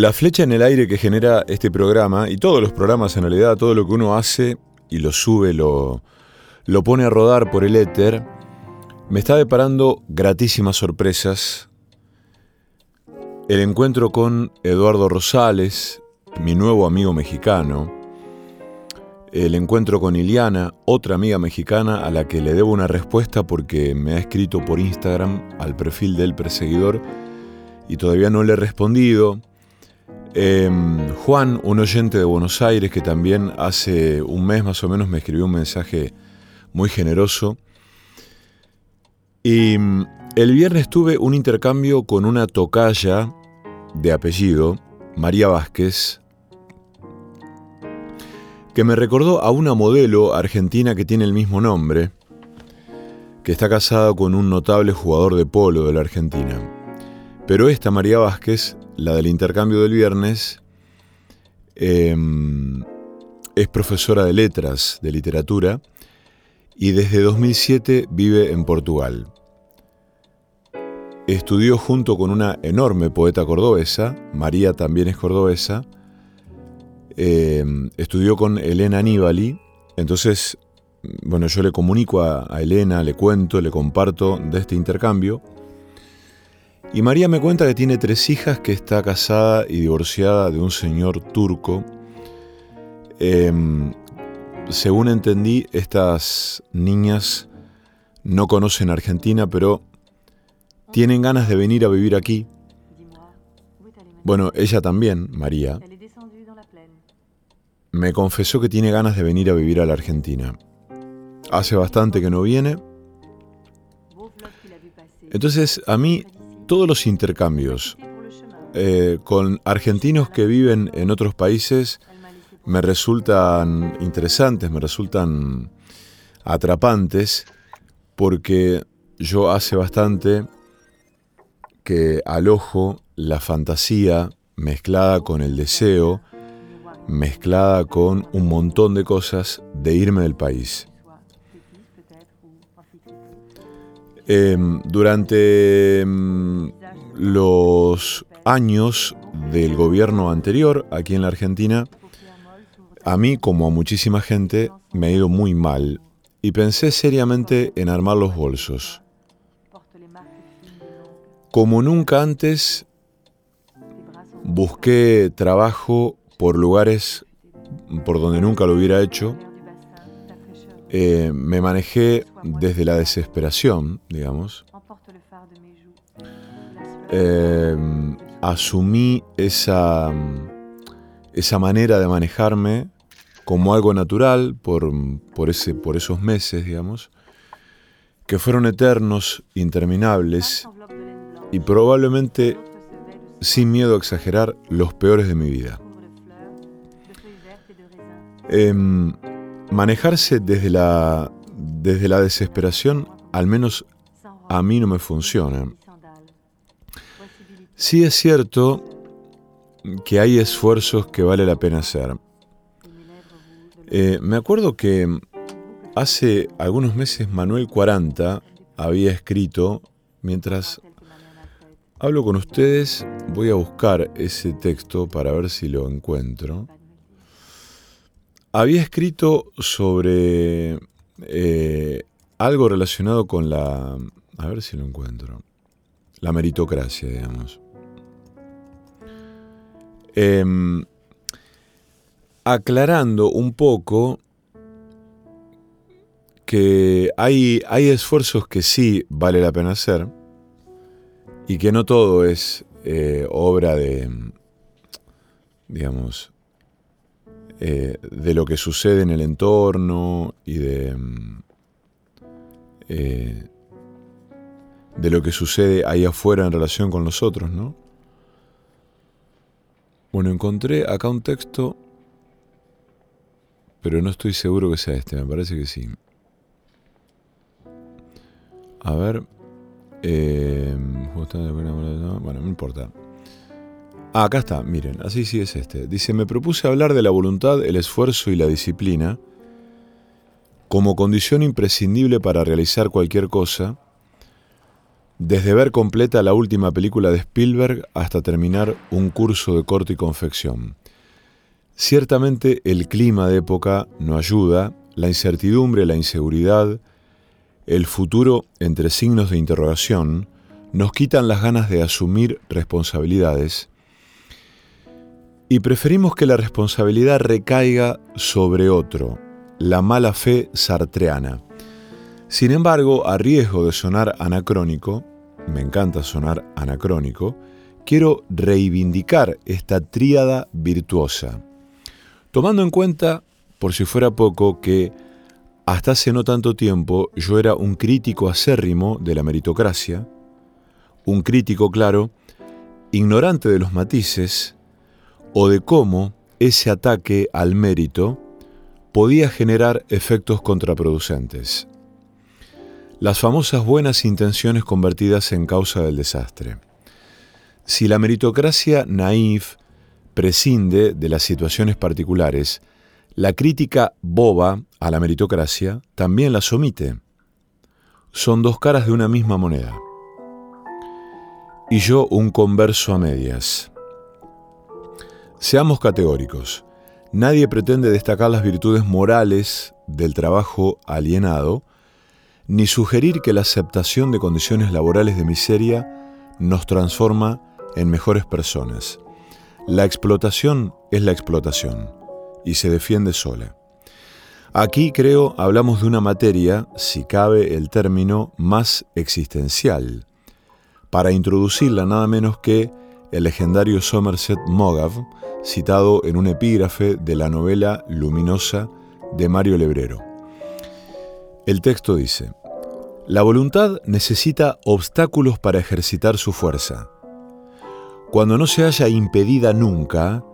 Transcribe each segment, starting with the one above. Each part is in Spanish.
La flecha en el aire que genera este programa, y todos los programas en realidad, todo lo que uno hace y lo sube, lo, lo pone a rodar por el éter, me está deparando gratísimas sorpresas. El encuentro con Eduardo Rosales, mi nuevo amigo mexicano. El encuentro con Iliana, otra amiga mexicana a la que le debo una respuesta porque me ha escrito por Instagram al perfil del perseguidor y todavía no le he respondido. Em, Juan, un oyente de Buenos Aires que también hace un mes más o menos me escribió un mensaje muy generoso. Y mm, el viernes tuve un intercambio con una tocaya de apellido, María Vázquez, que me recordó a una modelo argentina que tiene el mismo nombre, que está casada con un notable jugador de polo de la Argentina. Pero esta María Vázquez la del intercambio del viernes, em, es profesora de letras, de literatura, y desde 2007 vive en Portugal. Estudió junto con una enorme poeta cordobesa, María también es cordobesa, em, estudió con Elena Aníbali, entonces bueno, yo le comunico a, a Elena, le cuento, le comparto de este intercambio. Y María me cuenta que tiene tres hijas, que está casada y divorciada de un señor turco. Em, según entendí, estas niñas no conocen Argentina, pero tienen ganas de venir a vivir aquí. Bueno, ella también, María, me confesó que tiene ganas de venir a vivir a la Argentina. Hace bastante que no viene. Entonces, a mí todos los intercambios eh, con argentinos que viven en otros países me resultan interesantes, me resultan atrapantes, porque yo hace bastante que alojo la fantasía mezclada con el deseo, mezclada con un montón de cosas de irme del país. Em, durante em, los años del gobierno anterior aquí en la Argentina, a mí, como a muchísima gente, me ha ido muy mal y pensé seriamente en armar los bolsos. Como nunca antes, busqué trabajo por lugares por donde nunca lo hubiera hecho eh, me manejé desde la desesperación, digamos. Eh, asumí esa, esa manera de manejarme como algo natural por, por, ese, por esos meses, digamos, que fueron eternos, interminables y probablemente, sin miedo a exagerar, los peores de mi vida. Em, manejarse desde la, desde la desesperación, al menos a mí no me funciona. Sí es cierto que hay esfuerzos que vale la pena hacer. Eh, me acuerdo que hace algunos meses Manuel 40 había escrito, mientras hablo con ustedes, voy a buscar ese texto para ver si lo encuentro había escrito sobre eh, algo relacionado con la... A ver si lo encuentro. La meritocracia, digamos. Em, aclarando un poco que hay, hay esfuerzos que sí vale la pena hacer y que no todo es eh, obra de, digamos, eh, de lo que sucede en el entorno y de, mm, eh, de lo que sucede ahí afuera en relación con los otros, ¿no? Bueno, encontré acá un texto, pero no estoy seguro que sea este, me parece que sí. A ver. Eh, bueno, no importa. Ah, acá está, miren, así sí es este. Dice, me propuse hablar de la voluntad, el esfuerzo y la disciplina como condición imprescindible para realizar cualquier cosa, desde ver completa la última película de Spielberg hasta terminar un curso de corte y confección. Ciertamente el clima de época no ayuda, la incertidumbre, la inseguridad, el futuro entre signos de interrogación, nos quitan las ganas de asumir responsabilidades y preferimos que la responsabilidad recaiga sobre otro, la mala fe sartreana. Sin embargo, a riesgo de sonar anacrónico, me encanta sonar anacrónico, quiero reivindicar esta tríada virtuosa, tomando en cuenta, por si fuera poco, que hasta hace no tanto tiempo yo era un crítico acérrimo de la meritocracia, un crítico, claro, ignorante de los matices, o de cómo ese ataque al mérito podía generar efectos contraproducentes. Las famosas buenas intenciones convertidas en causa del desastre. Si la meritocracia naif prescinde de las situaciones particulares, la crítica boba a la meritocracia también las omite. Son dos caras de una misma moneda. Y yo un converso a medias. Seamos categóricos. Nadie pretende destacar las virtudes morales del trabajo alienado, ni sugerir que la aceptación de condiciones laborales de miseria nos transforma en mejores personas. La explotación es la explotación y se defiende sola. Aquí creo hablamos de una materia, si cabe el término, más existencial. Para introducirla nada menos que el legendario Somerset Maugham, citado en un epígrafe de la novela Luminosa de Mario Lebrero. El texto dice, La voluntad necesita obstáculos para ejercitar su fuerza. Cuando no se haya impedida nunca,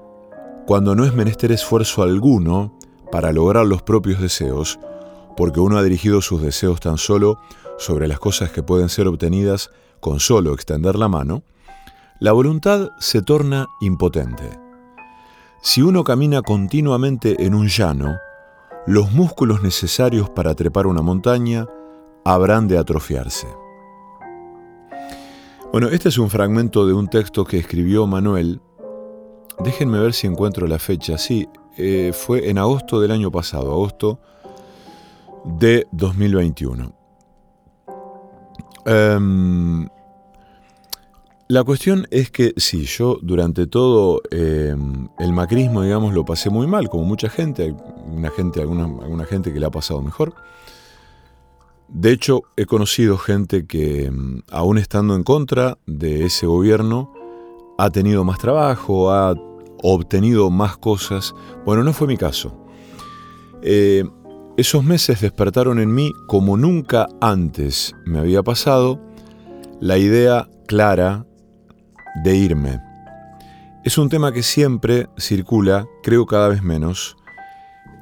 cuando no es menester esfuerzo alguno para lograr los propios deseos, porque uno ha dirigido sus deseos tan solo sobre las cosas que pueden ser obtenidas con solo extender la mano, la voluntad se torna impotente. Si uno camina continuamente en un llano, los músculos necesarios para trepar una montaña habrán de atrofiarse. Bueno, este es un fragmento de un texto que escribió Manuel. Déjenme ver si encuentro la fecha. Sí, eh, fue en agosto del año pasado, agosto de 2021. La cuestión es que sí, yo durante todo em, el macrismo, digamos, lo pasé muy mal, como mucha gente, una gente alguna, gente que le ha pasado mejor. De hecho, he conocido gente que, em, aún estando en contra de ese gobierno, ha tenido más trabajo, ha obtenido más cosas. Bueno, no fue mi caso. Eh, esos meses despertaron en mí, como nunca antes me había pasado, la idea clara de irme. Es un tema que siempre circula, creo cada vez menos,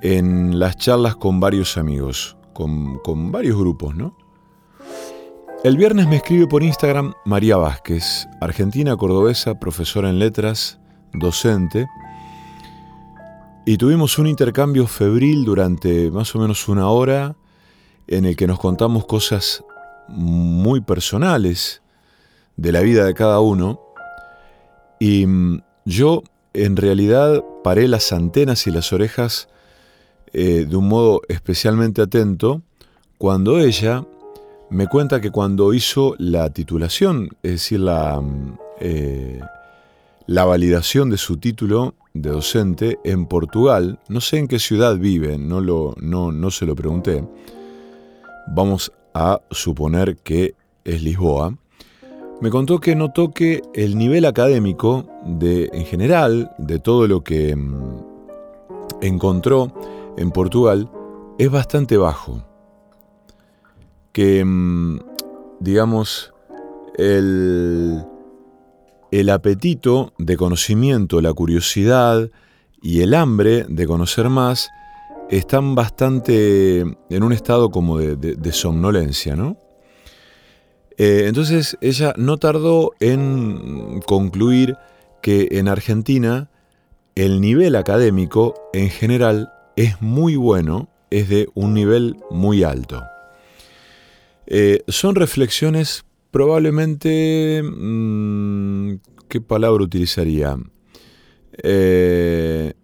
en las charlas con varios amigos, con, con varios grupos, ¿no? El viernes me escribe por Instagram María Vázquez, argentina cordobesa, profesora en letras, docente, y tuvimos un intercambio febril durante más o menos una hora en el que nos contamos cosas muy personales de la vida de cada uno y mm, yo en realidad paré las antenas y las orejas eh, de un modo especialmente atento cuando ella me cuenta que cuando hizo la titulación, es decir, la, mm, eh, la validación de su título de docente en Portugal, no sé en qué ciudad vive, no, lo, no, no se lo pregunté, vamos a suponer que es Lisboa, me contó que notó que el nivel académico de, en general, de todo lo que mm, encontró en Portugal, es bastante bajo. Que, mm, digamos, el, el apetito de conocimiento, la curiosidad y el hambre de conocer más están bastante en un estado como de, de somnolencia, ¿no? Eh, entonces ella no tardó en concluir que en Argentina el nivel académico en general es muy bueno, es de un nivel muy alto. Eh, son reflexiones probablemente... Mm, ¿Qué palabra utilizaría? Eh,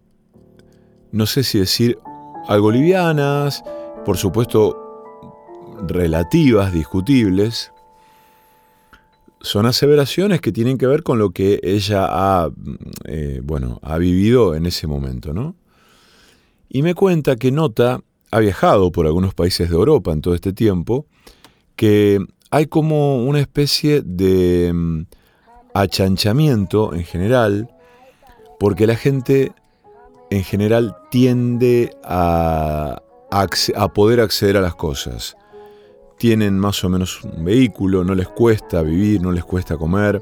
no sé si decir algo livianas, por supuesto relativas, discutibles, son aseveraciones que tienen que ver con lo que ella ha, eh, bueno, ha vivido en ese momento, ¿no? Y me cuenta que nota, ha viajado por algunos países de Europa en todo este tiempo, que hay como una especie de mm, achanchamiento en general, porque la gente en general tiende a, a poder acceder a las cosas tienen más o menos un vehículo, no les cuesta vivir, no les cuesta comer,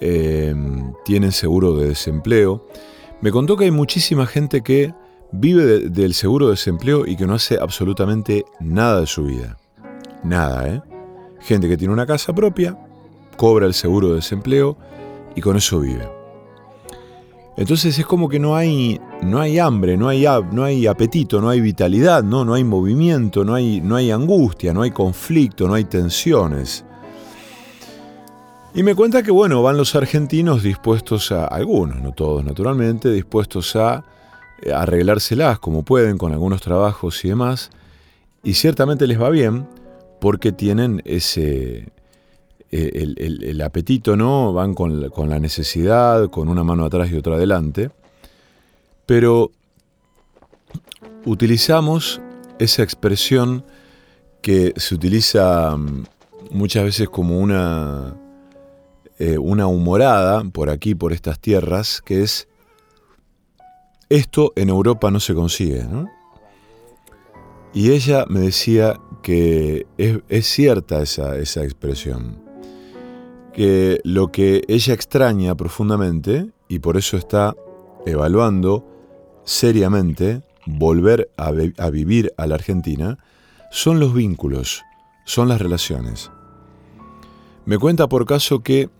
eh, tienen seguro de desempleo. Me contó que hay muchísima gente que vive del seguro de desempleo y que no hace absolutamente nada de su vida. Nada, ¿eh? Gente que tiene una casa propia, cobra el seguro de desempleo y con eso vive. Entonces es como que no hay, no hay hambre, no hay, no hay apetito, no hay vitalidad, ¿no? no hay movimiento, no hay, no hay angustia, no hay conflicto, no hay tensiones. Y me cuenta que, bueno, van los argentinos dispuestos a, algunos, no todos naturalmente, dispuestos a eh, arreglárselas como pueden con algunos trabajos y demás, y ciertamente les va bien porque tienen ese, eh, el, apetito, ¿no? Van con, la necesidad, con una mano atrás y otra adelante, pero utilizamos esa expresión que se utiliza mm, muchas veces como una, eh, una humorada por aquí, por estas tierras, que es, esto en Europa no se consigue. Y ella me decía que es, cierta esa, esa expresión, que lo que ella extraña profundamente, y por eso está evaluando seriamente volver a, vivir a la Argentina, son los vínculos, son las relaciones. Me cuenta por caso que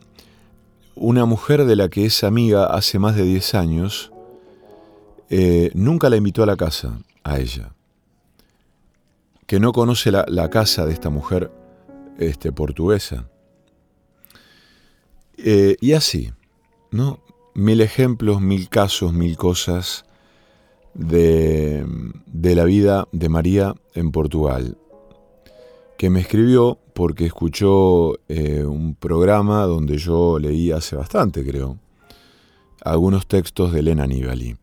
una mujer de la que es amiga hace más de 10 años eh, nunca la invitó a la casa, a ella. Que no conoce la, casa de esta mujer este, portuguesa. Eh, y así, ¿no? Mil ejemplos, mil casos, mil cosas de, de la vida de María en Portugal, que me escribió porque escuchó eh, un programa donde yo leí hace bastante, creo, algunos textos de Elena Nibali.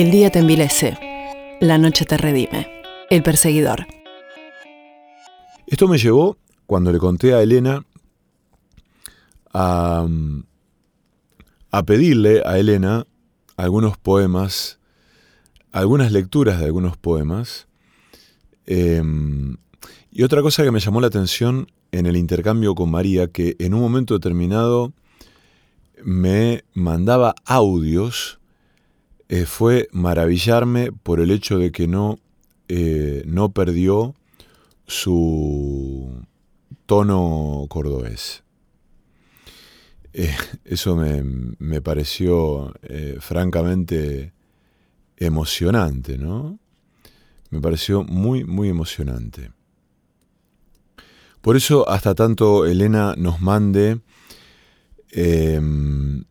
El día te envilece, la noche te redime. El perseguidor. Esto me llevó, cuando le conté a Elena a, pedirle a Elena algunos poemas, algunas lecturas de algunos poemas. Em, y otra cosa que me llamó la atención en el intercambio con María, que en un momento determinado me mandaba audios, eh, fue maravillarme por el hecho de que no, eh, no perdió su tono cordobés. Eh, eso me, pareció francamente emocionante, ¿no? Me pareció muy, muy emocionante. Por eso hasta tanto Elena nos mande em,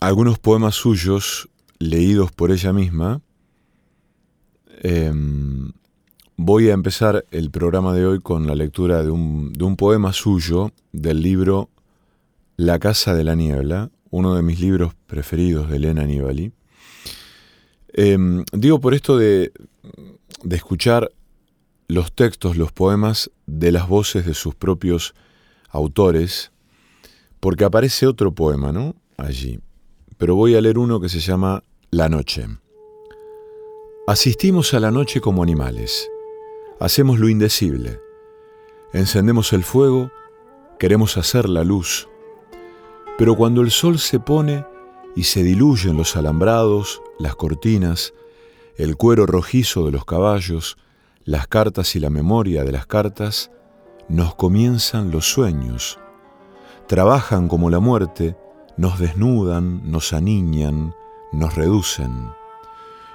algunos poemas suyos leídos por ella misma, em, voy a empezar el programa de hoy con la lectura de un, poema suyo del libro La Casa de la Niebla, uno de mis libros preferidos de Elena Nibali. Em, digo por esto de, de escuchar los textos, los poemas de las voces de sus propios autores, porque aparece otro poema, ¿no? Allí. Pero voy a leer uno que se llama La noche. Asistimos a la noche como animales. Hacemos lo indecible. Encendemos el fuego, queremos hacer la luz. Pero cuando el sol se pone y se diluyen los alambrados, las cortinas, el cuero rojizo de los caballos, las cartas y la memoria de las cartas, nos comienzan los sueños. Trabajan como la muerte, nos desnudan, nos aniñan, nos reducen.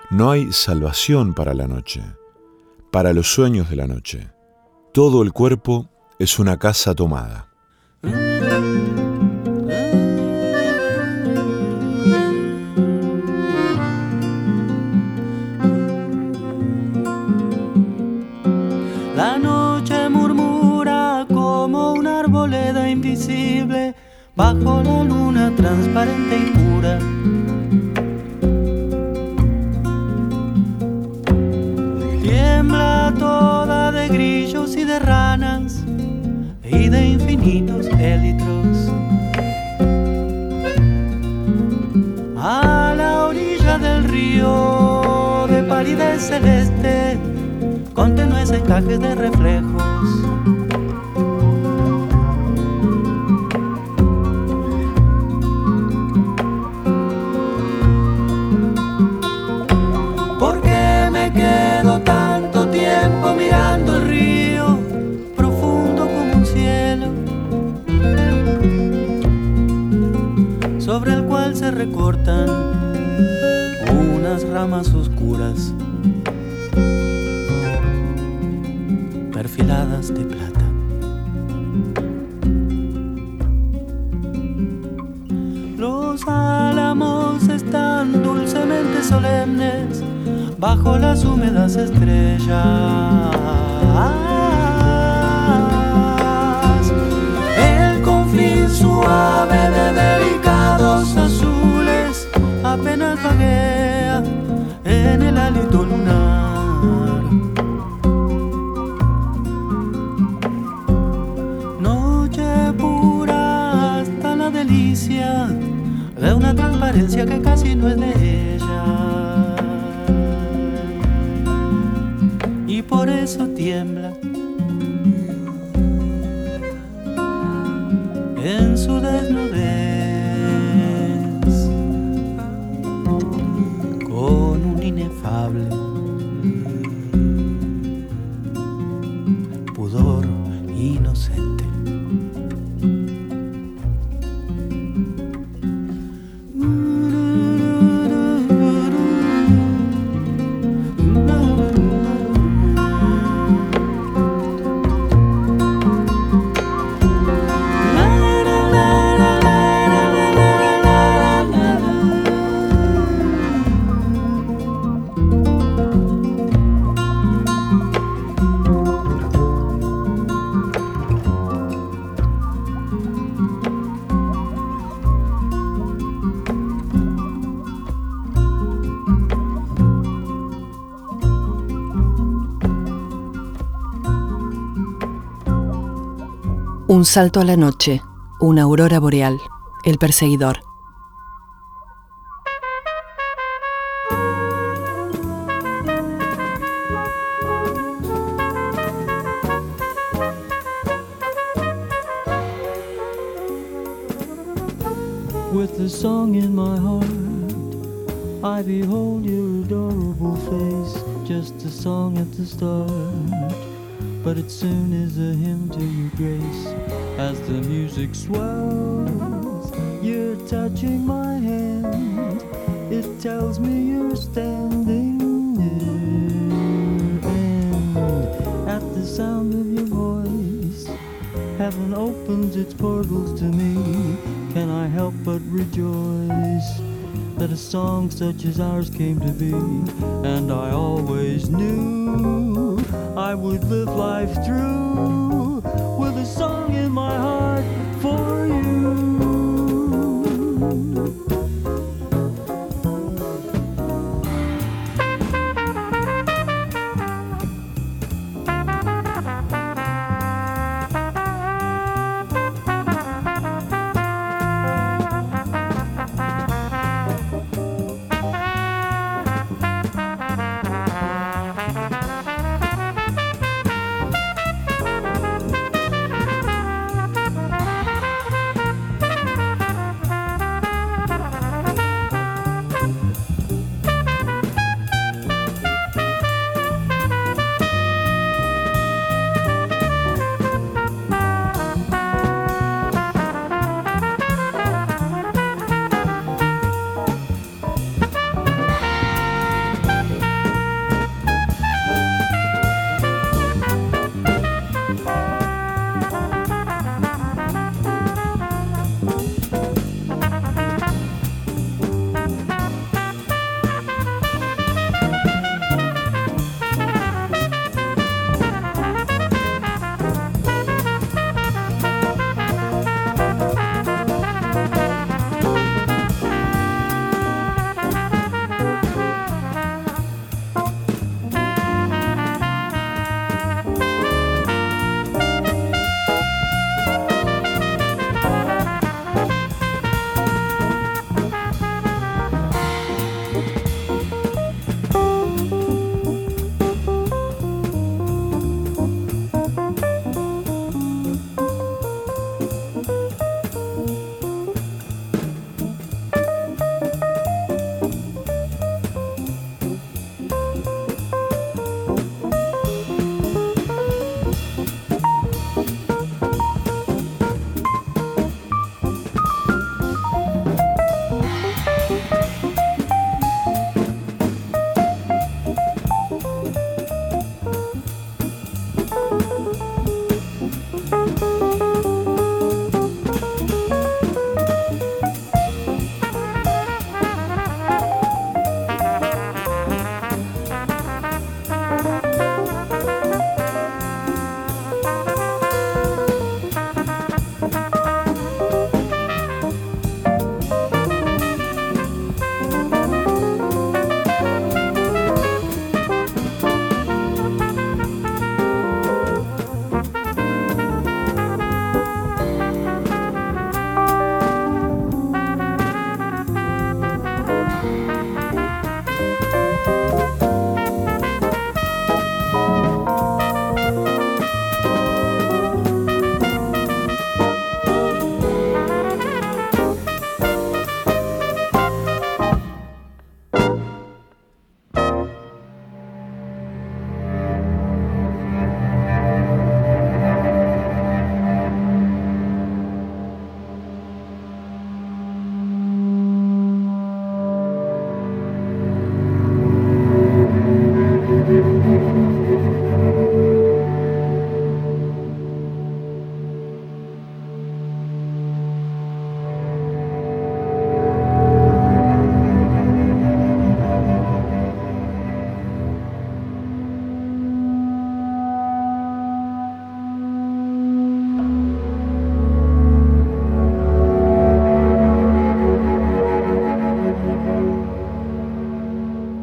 No hay salvación para la noche, para los sueños de la noche. Todo el cuerpo es una casa tomada. bajo la luna transparente y pura. De grillos y de ranas y de infinitos élitros. A la orilla del río de palidez celeste, con tenues encajes de reflejos recortan unas ramas oscuras perfiladas de plata. Los álamos están dulcemente solemnes bajo las húmedas estrellas. El confín suave de delicados apenas vaguea en el hálito lunar. Noche pura hasta la delicia de una transparencia que casi no es de ella. Y por eso tiembla Un salto a la noche, Una aurora boreal. El perseguidor. With a song in my heart, I behold your adorable face. Just a song at the start, but it soon music swells, you're touching my hand. It tells me you're standing near, and at the sound of your voice, heaven opens its portals to me. Can I help but rejoice that a song such as ours came to be? And I always knew I would live life through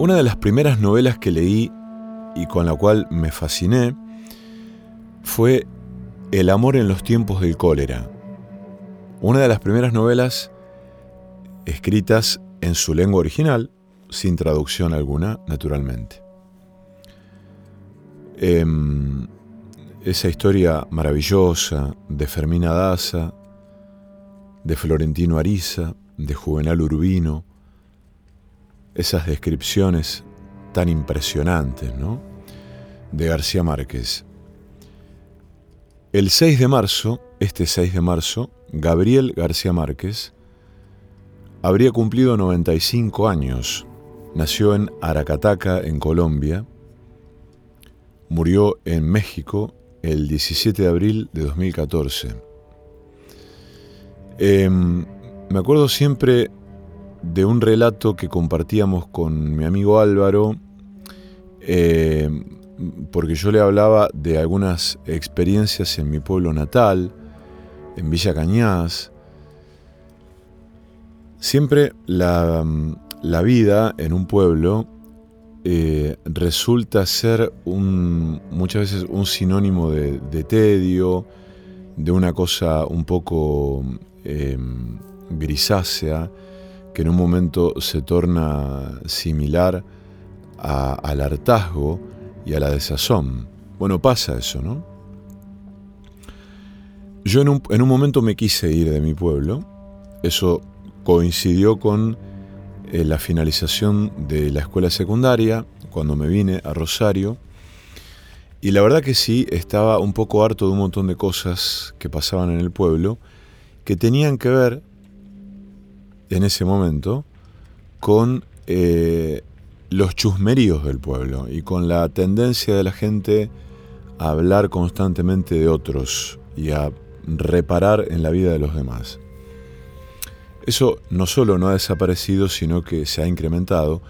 Una de las primeras novelas que leí y con la cual me fasciné fue El amor en los tiempos del cólera. una de las primeras novelas escritas en su lengua original, sin traducción alguna, naturalmente. Em, esa historia maravillosa de Fermina Daza, de Florentino Ariza, de Juvenal Urbino, esas descripciones tan impresionantes, ¿no? De García Márquez. El 6 de marzo, este 6 de marzo, Gabriel García Márquez habría cumplido 95 años. Nació en Aracataca, en Colombia. Murió en México el 17 de abril de 2014. Em, me acuerdo siempre de un relato que compartíamos con mi amigo Álvaro, em, porque yo le hablaba de algunas experiencias en mi pueblo natal, en Villa Cañas. Siempre la, vida en un pueblo eh, resulta ser un, muchas veces un sinónimo de, tedio, de una cosa un poco em, grisácea, que en un momento se torna similar al hartazgo y a la desazón. Bueno, pasa eso, ¿no? Yo en un, momento me quise ir de mi pueblo. Eso coincidió con eh, la finalización de la escuela secundaria, cuando me vine a Rosario. Y la verdad que sí, estaba un poco harto de un montón de cosas que pasaban en el pueblo, que tenían que ver, en ese momento, con eh, los chusmeríos del pueblo y con la tendencia de la gente a hablar constantemente de otros y a reparar en la vida de los demás. Eso no solo no ha desaparecido, sino que se ha incrementado,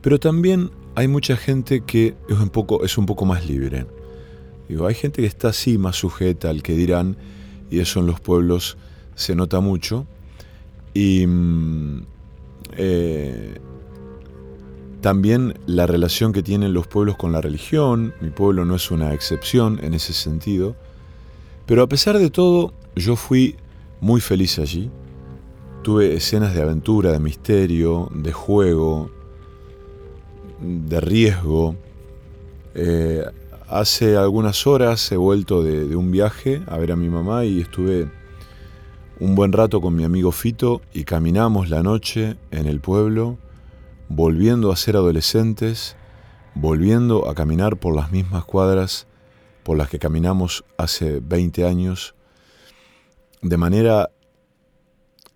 pero también hay mucha gente que es un poco, es un poco más libre. Hay gente que está así más sujeta al que dirán, y eso en los pueblos se nota mucho. Y mm, eh, también la relación que tienen los pueblos con la religión, mi pueblo no es una excepción en ese sentido, pero a pesar de todo, yo fui muy feliz allí. Tuve escenas de aventura, de misterio, de juego, de riesgo. Eh, hace algunas horas he vuelto de, un viaje a ver a mi mamá y estuve un buen rato con mi amigo Fito y caminamos la noche en el pueblo, volviendo a ser adolescentes, volviendo a caminar por las mismas cuadras por las que caminamos hace 20 años de manera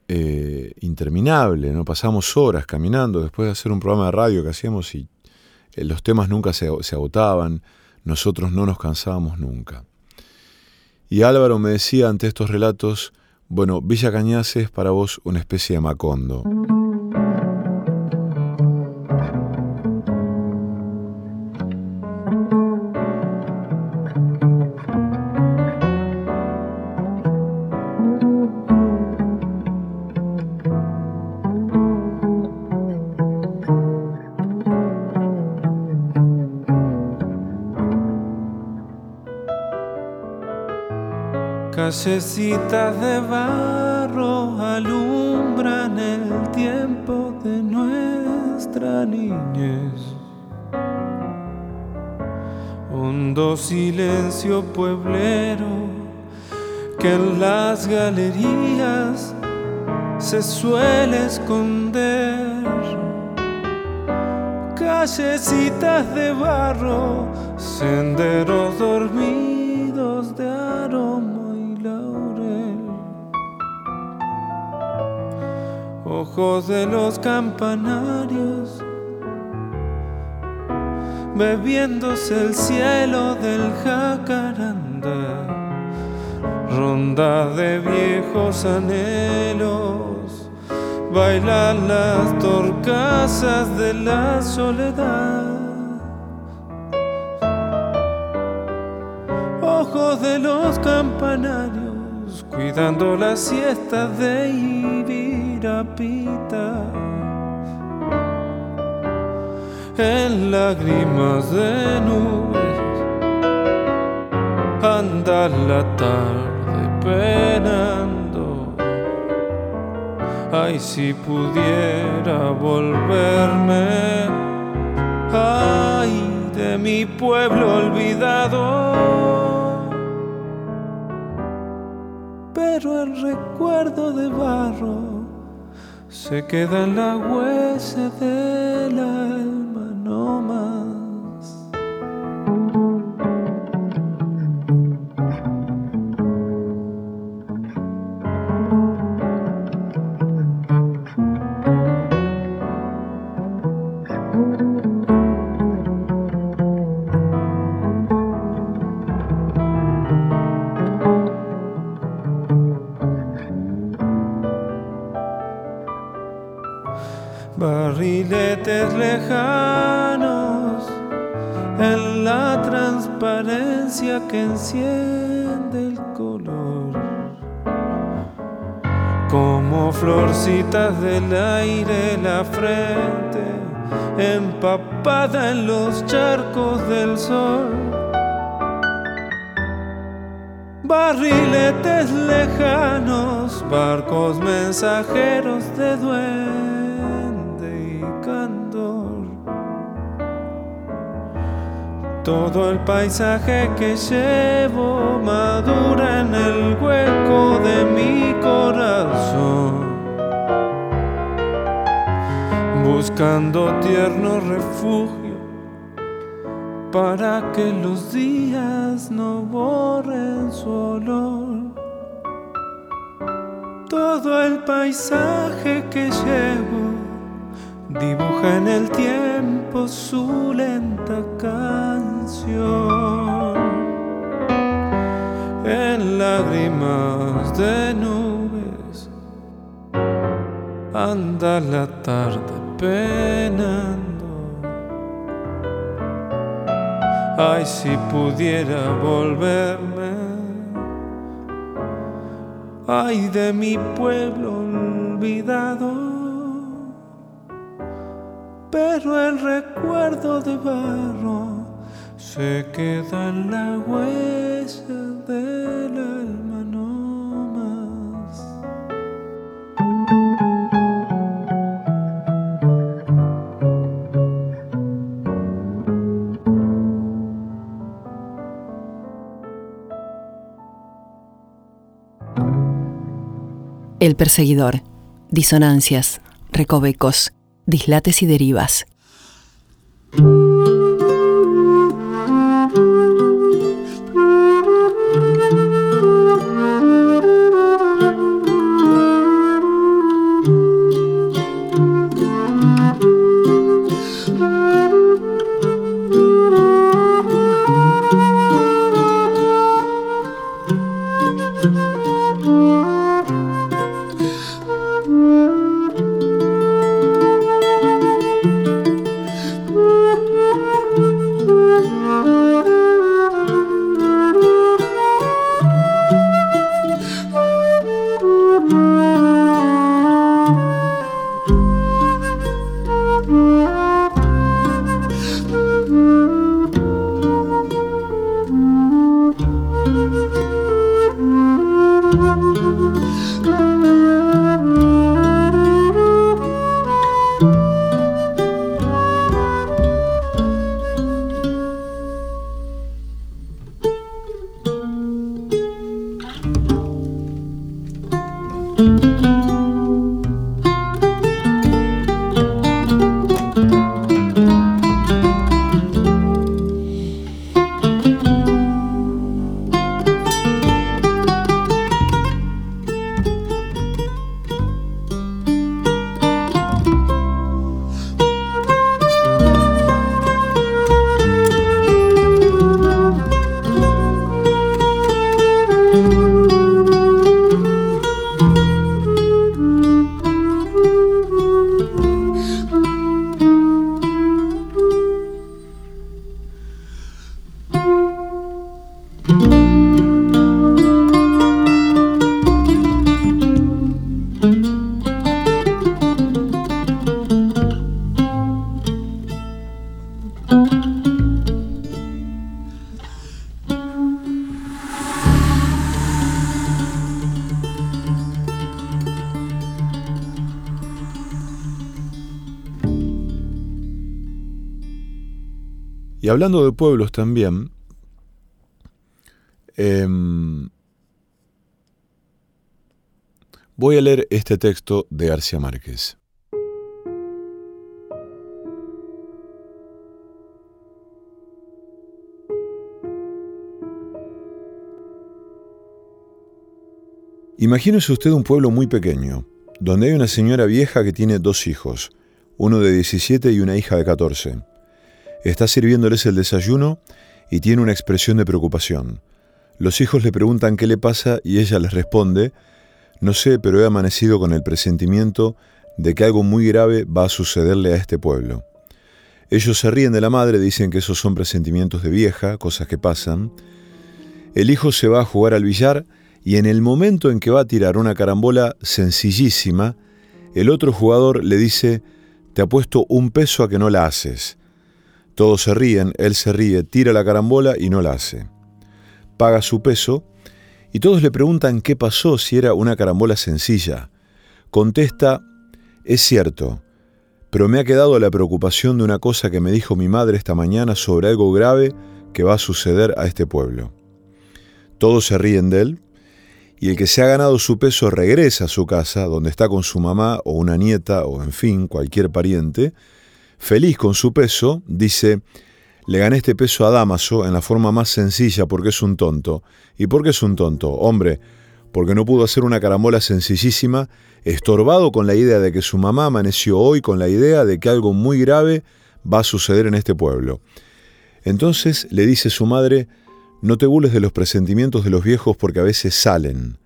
eh, interminable, ¿no? Pasamos horas caminando después de hacer un programa de radio que hacíamos y eh, los temas nunca se, se agotaban, nosotros no nos cansábamos nunca. Y Álvaro me decía ante estos relatos, bueno, Villa Cañas es para vos una especie de Macondo. Callecitas de barro alumbran el tiempo de nuestra niñez. Hondo silencio pueblero que en las galerías se suele esconder. Callecitas de barro, senderos dormidos ojos de los campanarios, bebiéndose el cielo del jacaranda, ronda de viejos anhelos, bailan las torcasas de la soledad. Ojos de los campanarios, cuidando la siesta de Ibi en lágrimas de nubes anda la tarde penando Ay, si pudiera volverme, ay, de mi pueblo olvidado. Pero el recuerdo de barro se queda en la huesa del alma, del aire la frente empapada en los charcos del sol. Barriletes lejanos, barcos mensajeros de duelo Todo el paisaje que llevo madura en el hueco de mi corazón, buscando tierno refugio para que los días no borren su olor. Todo el paisaje que llevo dibuja en el tiempo su lenta canción. En lágrimas de nubes anda la tarde penando. Ay, si pudiera volverme, ay de mi pueblo olvidado pero el recuerdo de barro se queda en la huella del El perseguidor, disonancias, recovecos. Dislates y derivas. Hablando de pueblos también, em, voy a leer este texto de García Márquez. Imagínese usted un pueblo muy pequeño, donde hay una señora vieja que tiene dos hijos, uno de 17 y una hija de 14. Está sirviéndoles el desayuno y tiene una expresión de preocupación. Los hijos le preguntan qué le pasa y ella les responde, no sé, pero he amanecido con el presentimiento de que algo muy grave va a sucederle a este pueblo. Ellos se ríen de la madre, dicen que esos son presentimientos de vieja, cosas que pasan. El hijo se va a jugar al billar y en el momento en que va a tirar una carambola sencillísima, el otro jugador le dice, te apuesto un peso a que no la haces. Todos se ríen, él se ríe, tira la carambola y no la hace. Paga su peso y todos le preguntan qué pasó si era una carambola sencilla. Contesta, es cierto, pero me ha quedado la preocupación de una cosa que me dijo mi madre esta mañana sobre algo grave que va a suceder a este pueblo. Todos se ríen de él, y el que se ha ganado su peso regresa a su casa, donde está con su mamá o una nieta o en fin, cualquier pariente, feliz con su peso, dice, le gané este peso a Damaso en la forma más sencilla porque es un tonto. ¿Y por qué es un tonto? Hombre, porque no pudo hacer una carambola sencillísima, estorbado con la idea de que su mamá amaneció hoy con la idea de que algo muy grave va a suceder en este pueblo. Entonces le dice su madre, no te burles de los presentimientos de los viejos porque a veces salen.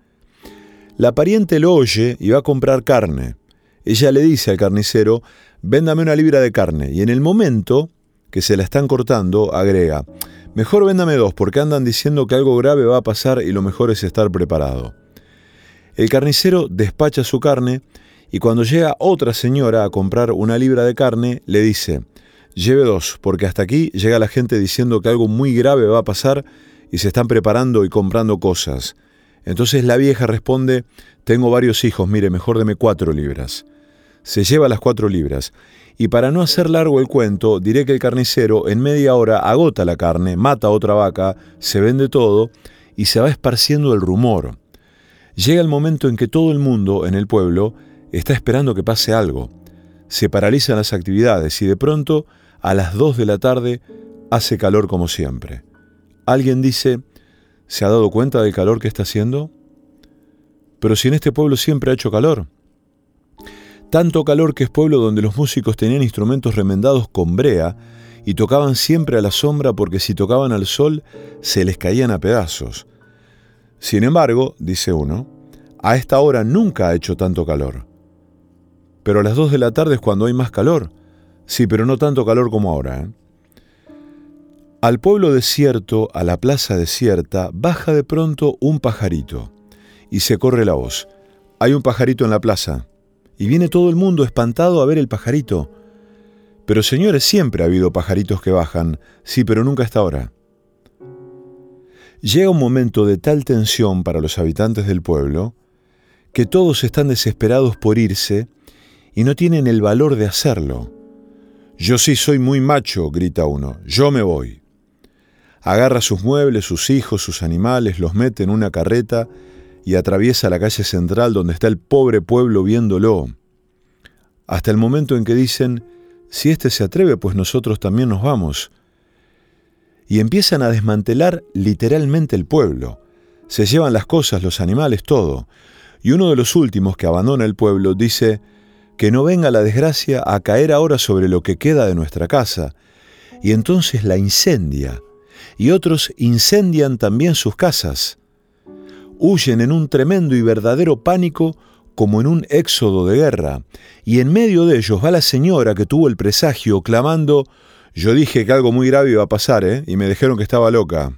La pariente lo oye y va a comprar carne. Ella le dice al carnicero, véndame una libra de carne. Y en el momento que se la están cortando, agrega, mejor véndame dos porque andan diciendo que algo grave va a pasar y lo mejor es estar preparado. El carnicero despacha su carne y cuando llega otra señora a comprar una libra de carne, le dice, lleve dos, porque hasta aquí llega la gente diciendo que algo muy grave va a pasar y se están preparando y comprando cosas. Entonces la vieja responde, tengo varios hijos, mire, mejor deme cuatro libras. Se lleva las cuatro libras. Y para no hacer largo el cuento, diré que el carnicero en media hora agota la carne, mata a otra vaca, se vende todo y se va esparciendo el rumor. Llega el momento en que todo el mundo en el pueblo está esperando que pase algo. Se paralizan las actividades y de pronto, a las dos de la tarde, hace calor como siempre. Alguien dice, ¿se ha dado cuenta del calor que está haciendo? Pero si en este pueblo siempre ha hecho calor. Tanto calor que es pueblo donde los músicos tenían instrumentos remendados con brea y tocaban siempre a la sombra porque si tocaban al sol se les caían a pedazos. Sin embargo, dice uno, a esta hora nunca ha hecho tanto calor. Pero a las dos de la tarde es cuando hay más calor. Sí, pero no tanto calor como ahora. ¿eh? Al pueblo desierto, a la plaza desierta, baja de pronto un pajarito y se corre la voz. Hay un pajarito en la plaza. Y viene todo el mundo espantado a ver el pajarito. Pero señores, siempre ha habido pajaritos que bajan, sí, pero nunca hasta ahora. Llega un momento de tal tensión para los habitantes del pueblo que todos están desesperados por irse y no tienen el valor de hacerlo. Yo sí soy muy macho, grita uno, yo me voy agarra sus muebles, sus hijos, sus animales, los mete en una carreta y atraviesa la calle central donde está el pobre pueblo viéndolo. Hasta el momento en que dicen, si éste se atreve, pues nosotros también nos vamos. Y empiezan a desmantelar literalmente el pueblo. Se llevan las cosas, los animales, todo. Y uno de los últimos que abandona el pueblo dice, que no venga la desgracia a caer ahora sobre lo que queda de nuestra casa. Y entonces la incendia y otros incendian también sus casas. Huyen en un tremendo y verdadero pánico como en un éxodo de guerra, y en medio de ellos va la señora que tuvo el presagio clamando, yo dije que algo muy grave iba a pasar, ¿eh? y me dijeron que estaba loca.